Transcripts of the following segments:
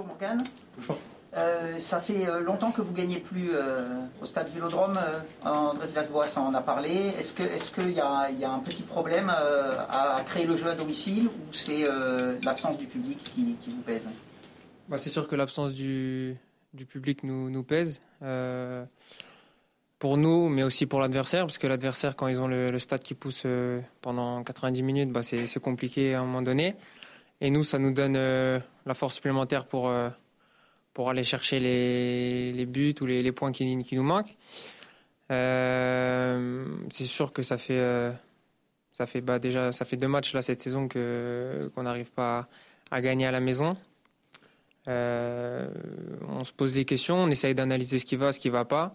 bonjour Morgane. Bonjour. Euh, ça fait euh, longtemps que vous gagnez plus euh, au stade Vélodrome. André Villas-Boas en a parlé. Est-ce qu'il est qu'il y, a, y a un petit problème à, créer le jeu à domicile ou c'est l'absence du public qui, vous pèse? Bah, C'est sûr que l'absence du, du, public nous, nous pèse. pour nous, mais aussi pour l'adversaire, parce que l'adversaire, quand ils ont le, stade qui pousse pendant 90 minutes, bah, c'est compliqué à un moment donné. Et nous, ça nous donne la force supplémentaire pour pour aller chercher les, buts ou les, points qui, nous manquent. Euh, c'est sûr que ça fait, euh, ça fait bah déjà ça fait deux matchs là cette saison que qu'on n'arrive pas à, gagner à la maison. Euh, on se pose des questions, on essaye d'analyser ce qui va, ce qui va pas.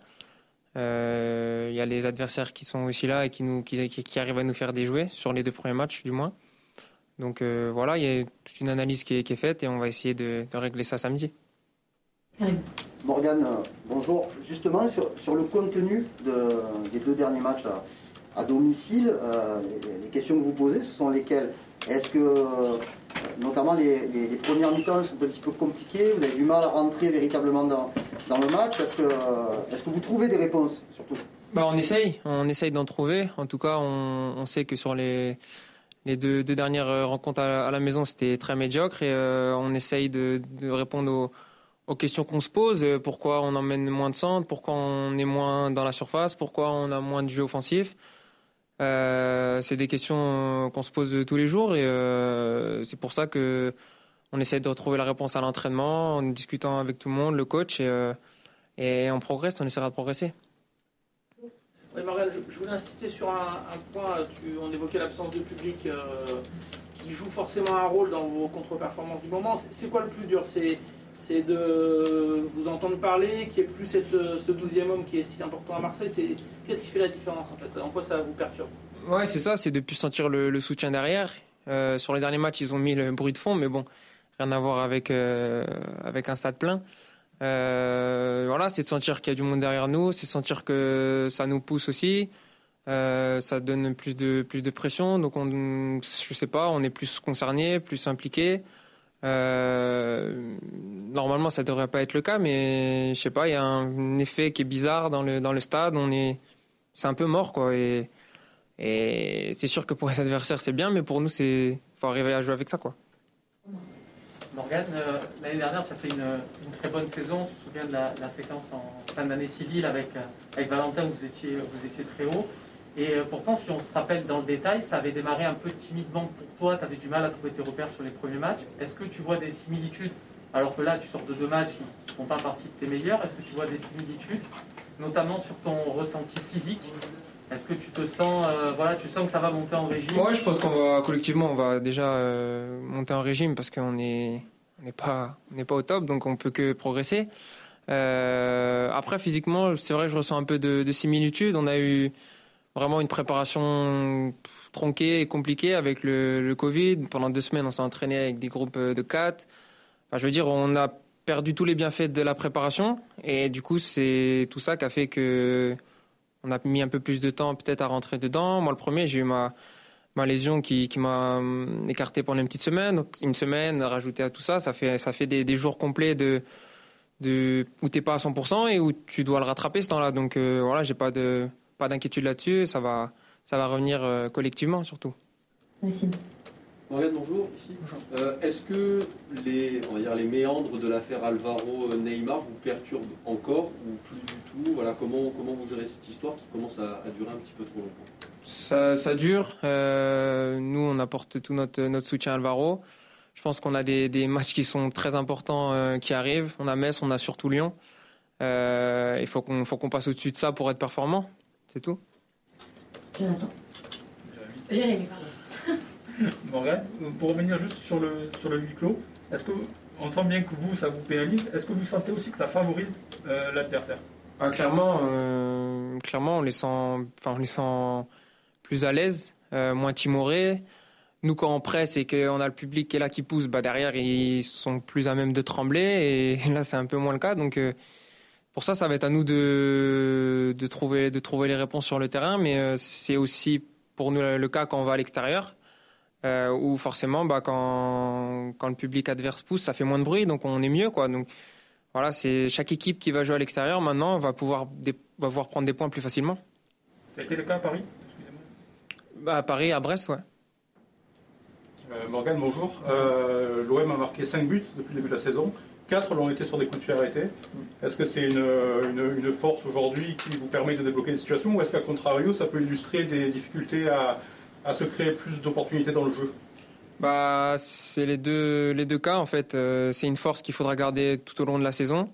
Il y a les adversaires qui sont aussi là et qui, nous, qui, arrivent à nous faire déjouer sur les deux premiers matchs du moins. Donc voilà, il y a toute une analyse qui est, qui est, faite et on va essayer de, de régler ça samedi. Morgane, euh, bonjour. Justement, sur, le contenu des deux derniers matchs à, domicile, euh, les, questions que vous posez, ce sont lesquelles? Est-ce que, euh, notamment les, premières mi-temps sont un petit peu compliquées Vous avez du mal à rentrer véritablement dans, le match? Est-ce que, est que vous trouvez des réponses, surtout? Bah, On essaye, on essaye d'en trouver. En tout cas, on, sait que sur les les deux, dernières rencontres à, la maison, c'était très médiocre et on essaye de, répondre aux, questions qu'on se pose. Euh, pourquoi on emmène moins de centres? Pourquoi on est moins dans la surface? Pourquoi on a moins de jeux offensifs? Euh, C'est des questions qu'on se pose tous les jours et euh, c'est pour ça que on essaie de retrouver la réponse à l'entraînement en discutant avec tout le monde, le coach et, et on progresse, on essaiera de progresser. Oui, Marielle, je, voulais insister sur un, point. Tu, on évoquait l'absence de public qui joue forcément un rôle dans vos contre-performances du moment. C'est quoi le plus dur? C'est de vous entendre parler, qu'il n'y ait plus ce douzième homme qui est si important à Marseille? Qu'est-ce qui fait la différence en fait? En quoi ça vous perturbe? Ouais, c'est ça, c'est de plus sentir le, soutien derrière. Euh, sur les derniers matchs, ils ont mis le bruit de fond, mais bon, rien à voir avec, euh, avec un stade plein. Euh, voilà, c'est de sentir qu'il y a du monde derrière nous, c'est de sentir que ça nous pousse aussi. ça donne plus de, plus de pression, donc on, je sais pas, on est plus concerné, plus impliqué. Euh, normalement, ça devrait pas être le cas, mais je sais pas, il y a un effet qui est bizarre dans le dans le stade. On est, c'est un peu mort, quoi. Et, et c'est sûr que pour les adversaires, c'est bien, mais pour nous, c'est faut arriver à jouer avec ça, quoi. Morgane, euh, l'année dernière, tu as fait une, très bonne saison. On se souvient de la, séquence en fin d'année civile avec, euh, Valentin, où vous étiez, vous étiez très haut. Et euh, pourtant, si on se rappelle dans le détail, ça avait démarré un peu timidement pour toi. Tu avais du mal à trouver tes repères sur les premiers matchs. Est-ce que tu vois des similitudes alors que là, tu sors de deux matchs qui ne font pas partie de tes meilleurs Est-ce que tu vois des similitudes, notamment sur ton ressenti physique Est-ce que tu te sens, euh, voilà, tu sens que ça va monter en régime? Oui, je pense qu'on va collectivement, on va déjà euh, monter en régime parce qu'on n'est on pas, on pas au top, donc on peut que progresser. après, physiquement, c'est vrai je ressens un peu de, de similitude. On a eu vraiment une préparation tronquée et compliquée avec le, Covid. Pendant deux semaines, on s'est entraîné avec des groupes de quatre. Enfin, je veux dire, on a perdu tous les bienfaits de la préparation. Et du coup, c'est tout ça qui a fait que on a mis un peu plus de temps peut-être à rentrer dedans. Moi, le premier, j'ai eu ma, ma lésion qui, qui m'a hum, écarté pendant une petite semaine. Donc, une semaine rajouté à tout ça, ça fait, ça fait des, jours complets de, de, où tu n'es pas à 100% et où tu dois le rattraper ce temps-là. Donc euh, voilà, j'ai pas pas d'inquiétude là-dessus. Ça va, ça va revenir euh, collectivement surtout. Merci. Bonjour. Euh, est-ce que les, on va dire, les méandres de l'affaire Alvaro-Neymar vous perturbent encore ou plus du tout? Voilà, comment, comment vous gérez cette histoire qui commence à, durer un petit peu trop longtemps? Ça, ça, dure. Euh, nous, on apporte tout notre, notre soutien à Alvaro. Je pense qu'on a des, des, matchs qui sont très importants qui arrivent. On a Metz, on a surtout Lyon. il faut qu'on qu'on passe au-dessus de ça pour être performant. C'est tout Jonathan. Jérémy, pardon. Pour revenir juste sur le, sur le huis clos, est-ce que on sent bien que vous, ça vous pénalise Est-ce que vous sentez aussi que ça favorise euh, l'adversaire? Ah, Clairement, euh, clairement, on les sent, enfin, on les sent plus à l'aise, euh, moins timorés. Nous, quand on presse et qu'on a le public qui est là qui pousse, bah derrière, ils sont plus à même de trembler. Et là, c'est un peu moins le cas. Donc, pour ça, ça va être à nous de, de, trouver, de trouver les réponses sur le terrain, mais c'est aussi pour nous le cas quand on va à l'extérieur. Euh, où forcément, bah, quand, quand le public adverse pousse, ça fait moins de bruit, donc on est mieux. Quoi. Donc voilà, c'est chaque équipe qui va jouer à l'extérieur maintenant va pouvoir, va pouvoir prendre des points plus facilement. Ça a été le cas à Paris bah, À Paris, à Brest, ouais. Euh, Morgane, bonjour. Euh, L'OM a marqué 5 buts depuis le début de la saison. 4 l'ont été sur des coups de pied arrêtés. Est-ce que c'est une, une, une, force aujourd'hui qui vous permet de débloquer une situation ou est-ce qu'à contrario, ça peut illustrer des difficultés à, à se créer plus d'opportunités dans le jeu bah, C'est les deux, les deux cas en fait. Euh, c'est une force qu'il faudra garder tout au long de la saison.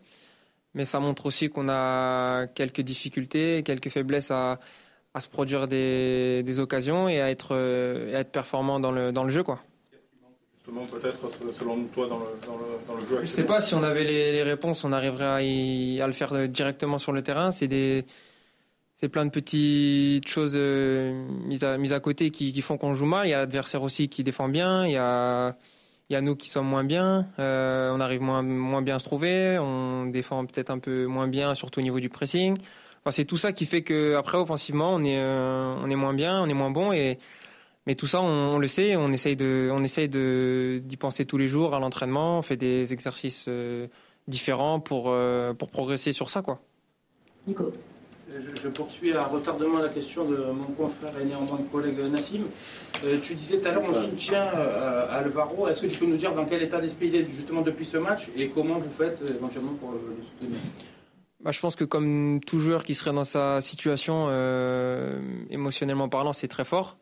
Mais ça montre aussi qu'on a quelques difficultés, quelques faiblesses à, à se produire des, des, occasions et à être, et à être performant dans le, dans le jeu. Quoi. Justement, peut-être, selon toi, dans le, dans le, dans le jeu Je ne sais pas si on avait les, les, réponses, on arriverait à, y, à le faire directement sur le terrain. C'est des c'est plein de petites choses euh, mises, à, côté qui, font qu'on joue mal. Il y a l'adversaire aussi qui défend bien. Il y a, nous qui sommes moins bien. Euh, on arrive moins, bien à se trouver. On défend peut-être un peu moins bien, surtout au niveau du pressing. C'est tout ça qui fait que après offensivement, on est, euh, moins bien, on est moins bon. Mais tout ça, on, le sait. On essaye de, on essaye d'y penser tous les jours à l'entraînement. On fait des exercices différents pour, pour progresser sur ça, quoi. Nico. Je, je, poursuis à retardement la question de mon confrère et néanmoins collègue Nassim. Euh, tu disais tout à l'heure, on soutient euh, Alvaro. Est-ce que tu peux nous dire dans quel état d'esprit il est justement depuis ce match et comment vous faites euh, éventuellement pour le, le soutenir? Bah, Je pense que comme tout joueur qui serait dans sa situation, euh, émotionnellement parlant, c'est très fort.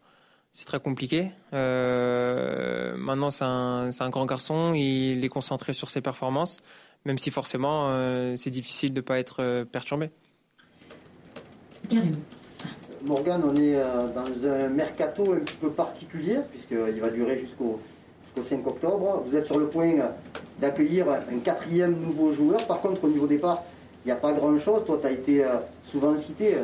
C'est très compliqué. Euh, maintenant, c'est un, un, grand garçon. Il est concentré sur ses performances, même si forcément, c'est difficile de ne pas être perturbé. Morgane, on est dans un mercato un petit peu particulier, puisqu'il va durer jusqu'au jusqu 5 octobre. Vous êtes sur le point d'accueillir un quatrième nouveau joueur. Par contre, au niveau départ, il n'y a pas grand-chose. Toi, tu as été souvent cité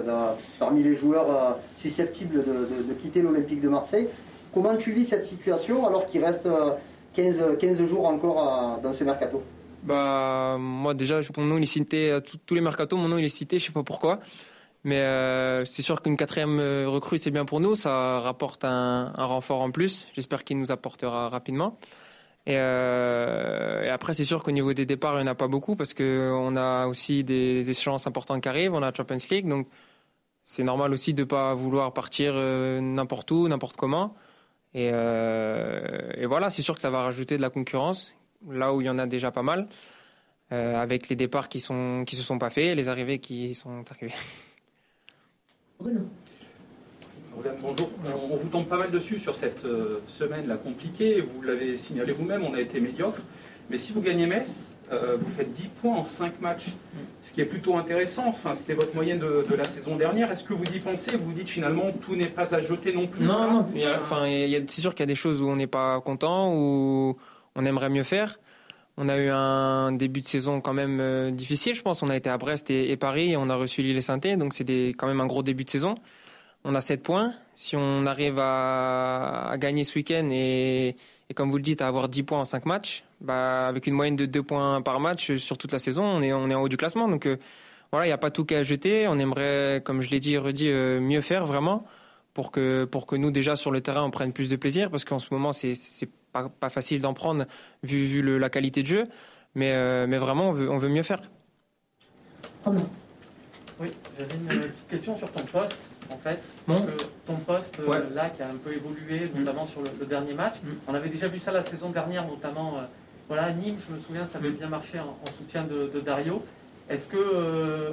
parmi les joueurs susceptibles de, de, de quitter l'Olympique de Marseille. Comment tu vis cette situation alors qu'il reste 15, 15 jours encore dans ce mercato? Bah, Moi, déjà, mon nom il est cité, tous les mercatos, mon nom il est cité, je ne sais pas pourquoi. Mais euh, c'est sûr qu'une quatrième recrue, c'est bien pour nous. Ça rapporte un, renfort en plus. J'espère qu'il nous apportera rapidement. Et, euh, et après, c'est sûr qu'au niveau des départs, il n'y en a pas beaucoup parce qu'on a aussi des échéances importantes qui arrivent. On a Champions League. Donc, c'est normal aussi de ne pas vouloir partir euh, n'importe où, n'importe comment. Et, euh, et voilà, c'est sûr que ça va rajouter de la concurrence là où il y en a déjà pas mal. Euh, avec les départs qui qui se sont pas faits, les arrivées qui sont arrivées. Bruno. Bonjour. On vous tombe pas mal dessus sur cette euh, semaine là compliquée. Vous l'avez signalé vous-même, on a été médiocre. Mais si vous gagnez Metz, euh, vous faites 10 points en 5 matchs, ce qui est plutôt intéressant. Enfin, c'était votre moyenne de, de, la saison dernière. Est-ce que vous y pensez? Vous vous dites finalement tout n'est pas à jeter non plus Non, non. Enfin, c'est sûr qu'il y a des choses où on n'est pas content, où on aimerait mieux faire. On a eu un début de saison quand même euh, difficile, je pense. On a été à Brest et, Paris et on a reçu Lille et saint donc c'est quand même un gros début de saison. On a 7 points. Si on arrive à, gagner ce week-end et, comme vous le dites, à avoir 10 points en 5 matchs, bah, avec une moyenne de 2 points par match sur toute la saison, on est, en haut du classement. Donc euh, voilà, il n'y a pas tout qu'à jeter. On aimerait, comme je l'ai dit et redit, euh, mieux faire vraiment pour que, pour que nous, déjà sur le terrain, on prenne plus de plaisir parce qu'en ce moment, c'est pas, pas facile d'en prendre vu, vu le, la qualité de jeu. Mais, euh, mais vraiment, on veut, on veut mieux faire. Oui, j'avais une petite question sur ton poste, en fait. Bon. Que ton poste, Ouais. euh, là, qui a un peu évolué, notamment sur le, le dernier match. Mm. On avait déjà vu ça la saison dernière, notamment. euh, voilà, Nîmes, je me souviens, ça avait bien marché en, en soutien de, de Dario. Est-ce que. euh,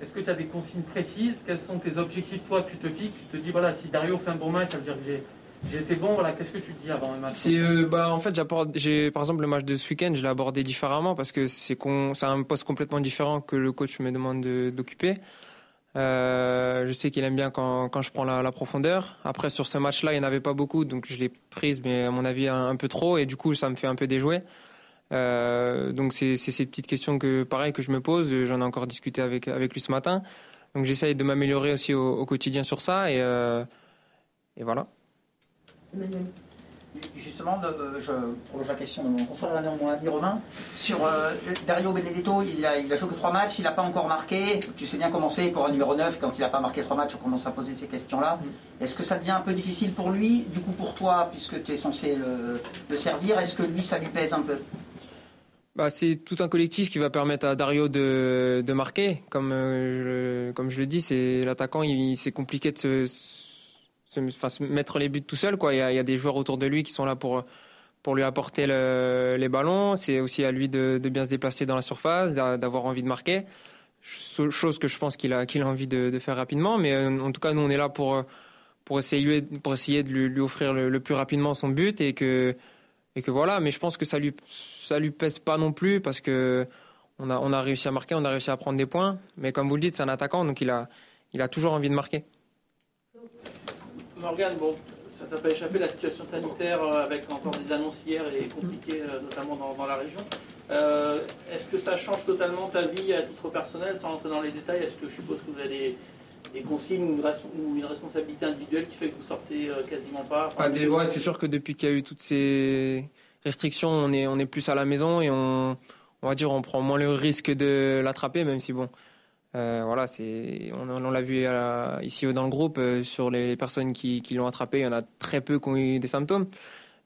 est-ce que tu as des consignes précises? Quels sont tes objectifs, toi, que tu te fixes Tu te dis, voilà, si Dario fait un bon match, ça veut dire que j'ai j'ai été bon, voilà, qu'est-ce que tu dis avant un match euh, bah en fait j'ai par exemple le match de ce week-end je l'ai abordé différemment parce que c'est un poste complètement différent que le coach me demande de- d'occuper. Euh, je sais qu'il aime bien quand, je prends la, profondeur. Après sur ce match-là il n'y en avait pas beaucoup donc je l'ai prise mais à mon avis un, peu trop et du coup ça me fait un peu déjouer. Euh, donc c'est ces petites questions que pareil que je me pose. J'en ai encore discuté avec lui ce matin. Donc j'essaye de m'améliorer aussi au, quotidien sur ça et voilà. Emmanuel. Justement, je prolonge la question de mon confrère mon ami Romain. Sur euh, Dario Benedetto, il a, il a joué que trois matchs, il n'a pas encore marqué. Tu sais bien comment c'est pour un numéro 9, quand il n'a pas marqué trois matchs, on commence à poser ces questions-là. Mm. Est-ce que ça devient un peu difficile pour lui Du coup, pour toi, puisque tu es censé le, servir, est-ce que lui, ça lui pèse un peu? Bah, c'est tout un collectif qui va permettre à Dario de, de marquer. Comme, euh, je, comme je le dis, c'est l'attaquant, il, c'est compliqué de se se, mettre les buts tout seul. Quoi. Il, y a, des joueurs autour de lui qui sont là pour, pour lui apporter les ballons. C'est aussi à lui de, bien se déplacer dans la surface, d'avoir envie de marquer. Chose que je pense qu'il a, qu'il a envie de, faire rapidement. Mais euh, en tout cas, nous, on est là pour, pour, essayer, pour essayer de lui, offrir le, plus rapidement son but. Et que, et que voilà. Mais je pense que ça lui, ça lui pèse pas non plus parce que on a, on a réussi à marquer, on a réussi à prendre des points. Mais comme vous le dites, c'est un attaquant, donc il a, il a toujours envie de marquer. Morgane, bon, ça t'a pas échappé, la situation sanitaire euh, avec encore des annonces hier est compliquée, euh, notamment dans, la région. Euh, est-ce que ça change totalement ta vie à titre personnel, sans rentrer dans les détails? Est-ce que je suppose que vous avez des, consignes ou une, responsabilité individuelle qui fait que vous sortez quasiment pas? Ah, ouais, C'est sûr que depuis qu'il y a eu toutes ces restrictions, on est, plus à la maison et on va dire on prend moins le risque de l'attraper, même si bon, euh, voilà, c'est, on, l'a vu ici dans le groupe, euh, sur les, personnes qui, l'ont attrapé, il y en a très peu qui ont eu des symptômes.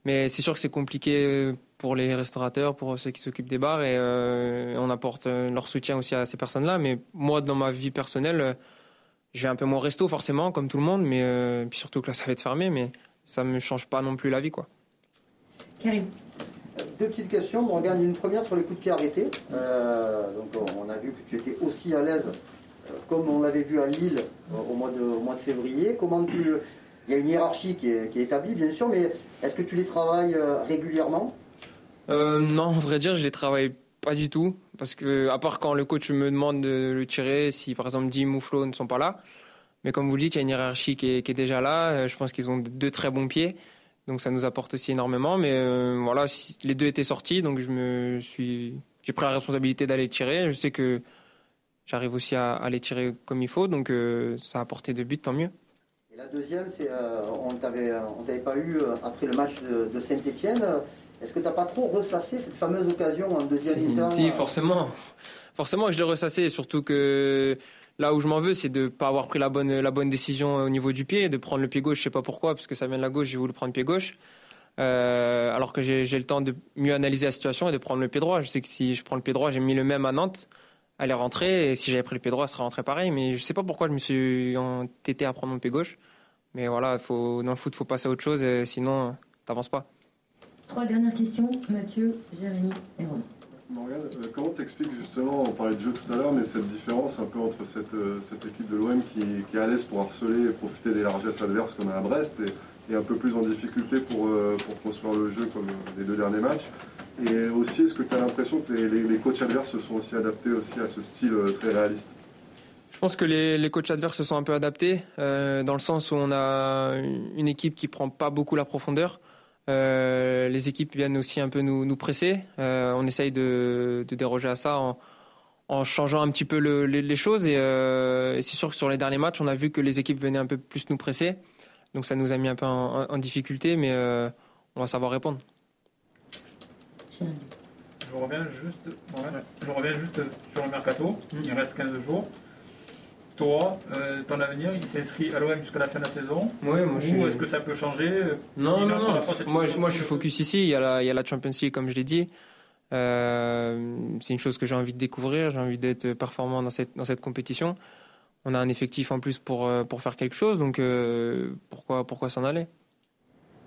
Mais c'est sûr que c'est compliqué pour les restaurateurs, pour ceux qui s'occupent des bars, et euh, on apporte leur soutien aussi à ces personnes-là. Mais moi, dans ma vie personnelle, je vais un peu moins resto, forcément, comme tout le monde, mais puis surtout que là, ça va être fermé, mais ça ne me change pas non plus la vie. Quoi. Karim deux petites questions. On regarde une première sur les coups de pied arrêtés. Euh, donc on a vu que tu étais aussi à l'aise, euh, comme on l'avait vu à Lille euh, au, mois de, février. Comment tu, il y a une hiérarchie qui est, établie, bien sûr, mais est-ce que tu les travailles régulièrement? Non, en vrai dire, je les travaille pas du tout. Parce que, à part quand le coach me demande de le tirer, si par exemple Dim ou ne sont pas là. Mais comme vous le dites, il y a une hiérarchie qui est, qui est déjà là. Je pense qu'ils ont deux très bons pieds. Donc ça nous apporte aussi énormément. Mais euh, voilà, les deux étaient sortis, donc je me suis, j'ai pris la responsabilité d'aller tirer. Je sais que j'arrive aussi à, aller les tirer comme il faut, donc euh, ça a apporté deux buts, tant mieux. Et la deuxième, c'est euh, on t'avait, on t'avait pas eu après le match de, Saint-Étienne. Est-ce que tu n'as pas trop ressassé cette fameuse occasion en deuxième mi-temps Si, forcément. Forcément je l'ai ressassé, surtout que Là où je m'en veux, c'est de pas avoir pris la bonne, décision au niveau du pied, de prendre le pied gauche, je sais pas pourquoi, parce que ça vient de la gauche, j'ai voulu prendre le pied gauche. Euh, alors que j'ai le temps de mieux analyser la situation et de prendre le pied droit. Je sais que si je prends le pied droit, j'ai mis le même à Nantes, elle est rentrée, et si j'avais pris le pied droit, ça serait rentré pareil. Mais je sais pas pourquoi je me suis entêté à prendre mon pied gauche. Mais voilà, dans le foot, faut passer à autre chose, sinon, t'avances pas. Trois dernières questions, Mathieu, Jérémy et Romain. Morgane, euh, comment t'expliques justement, on parlait de jeu tout à l'heure, mais cette différence un peu entre cette, euh, cette équipe de l'OM qui, est à l'aise pour harceler et profiter des largesses adverses a à Brest et, et, un peu plus en difficulté pour, euh, pour construire le jeu comme les deux derniers matchs? Et aussi, est-ce que tu as l'impression que les, les, coachs adverses se sont aussi adaptés aussi à ce style très réaliste? Je pense que les, les, coachs adverses se sont un peu adaptés, dans le sens où on a une équipe qui prend pas beaucoup la profondeur. Euh, les équipes viennent aussi un peu nous, presser. Euh, on essaye de, déroger à ça en, changeant un petit peu les, choses. Euh, et, c'est sûr que sur les derniers matchs, on a vu que les équipes venaient un peu plus nous presser. Donc ça nous a mis un peu en, difficulté, mais on va savoir répondre. Je reviens juste, je reviens juste sur le mercato. Il reste 15 jours toi, euh, ton avenir, il s'inscrit à l'OM jusqu'à la fin de la saison Oui, moi je est-ce que ça peut changer Non, non, non. Moi, moi je suis focus ici. Il y, a la, il y a la Champions League, comme je l'ai dit. Euh, c'est une chose que j'ai envie de découvrir. J'ai envie d'être performant dans cette, dans cette compétition. On a un effectif en plus pour, euh, pour faire quelque chose. Donc pourquoi, pourquoi s'en aller?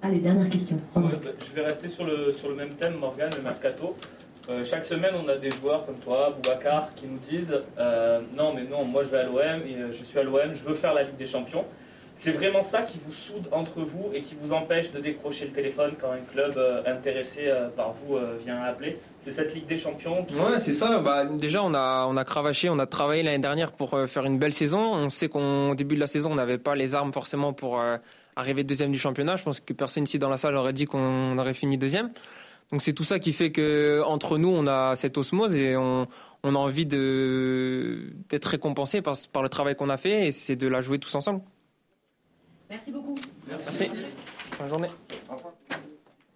Allez, dernière question. Bah, je vais rester sur le, sur le même thème, Morgan, le mercato. Euh, chaque semaine, on a des joueurs comme toi, Boubacar, qui nous disent euh, Non, mais non, moi je vais à l'OM, euh, je suis à l'OM, je veux faire la Ligue des Champions. C'est vraiment ça qui vous soude entre vous et qui vous empêche de décrocher le téléphone quand un club intéressé par vous vient appeler. C'est cette Ligue des Champions qui... Ouais, c'est ça. Bah, déjà, on a, on a cravaché, on a travaillé l'année dernière pour faire une belle saison. On sait qu'au début de la saison, on n'avait pas les armes forcément pour arriver deuxième du championnat. Je pense que personne ici dans la salle aurait dit qu'on aurait fini deuxième. Donc c'est tout ça qui fait que entre nous on a cette osmose et on, a envie d'être récompensé par, par le travail qu'on a fait et c'est de la jouer tous ensemble. Merci beaucoup. Merci. Bonne journée.